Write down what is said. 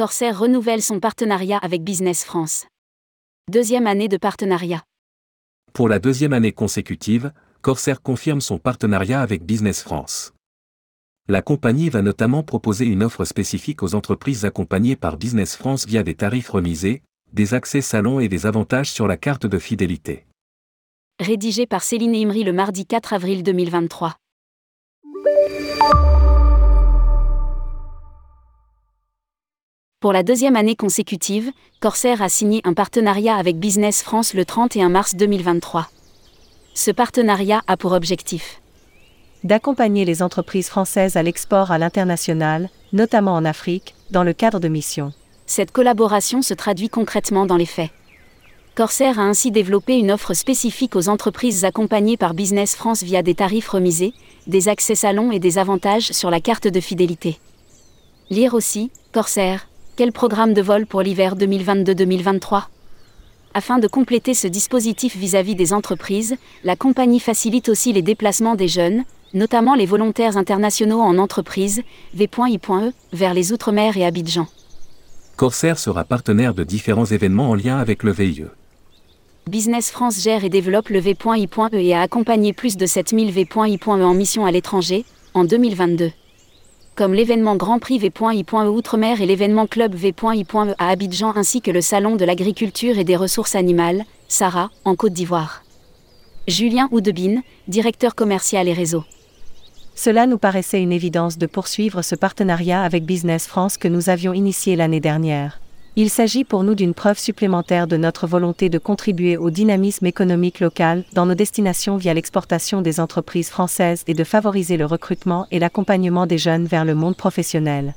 Corsair renouvelle son partenariat avec Business France. Deuxième année de partenariat. Pour la deuxième année consécutive, Corsair confirme son partenariat avec Business France. La compagnie va notamment proposer une offre spécifique aux entreprises accompagnées par Business France via des tarifs remisés, des accès salons et des avantages sur la carte de fidélité. Rédigé par Céline Imri le mardi 4 avril 2023. Pour la deuxième année consécutive, Corsair a signé un partenariat avec Business France le 31 mars 2023. Ce partenariat a pour objectif d'accompagner les entreprises françaises à l'export à l'international, notamment en Afrique, dans le cadre de missions. Cette collaboration se traduit concrètement dans les faits. Corsair a ainsi développé une offre spécifique aux entreprises accompagnées par Business France via des tarifs remisés, des accès salons et des avantages sur la carte de fidélité. Lire aussi, Corsair, quel programme de vol pour l'hiver 2022-2023 Afin de compléter ce dispositif vis-à-vis des entreprises, la compagnie facilite aussi les déplacements des jeunes, notamment les volontaires internationaux en entreprise, V.I.E, vers les Outre-mer et Abidjan. Corsair sera partenaire de différents événements en lien avec le VIE. Business France gère et développe le V.I.E et a accompagné plus de 7000 V.I.E en mission à l'étranger, en 2022 comme l'événement Grand Prix V.I.E Outre-mer et l'événement Club V.I.E à Abidjan ainsi que le Salon de l'agriculture et des ressources animales, Sarah, en Côte d'Ivoire. Julien Oudebine, directeur commercial et réseau. Cela nous paraissait une évidence de poursuivre ce partenariat avec Business France que nous avions initié l'année dernière. Il s'agit pour nous d'une preuve supplémentaire de notre volonté de contribuer au dynamisme économique local dans nos destinations via l'exportation des entreprises françaises et de favoriser le recrutement et l'accompagnement des jeunes vers le monde professionnel.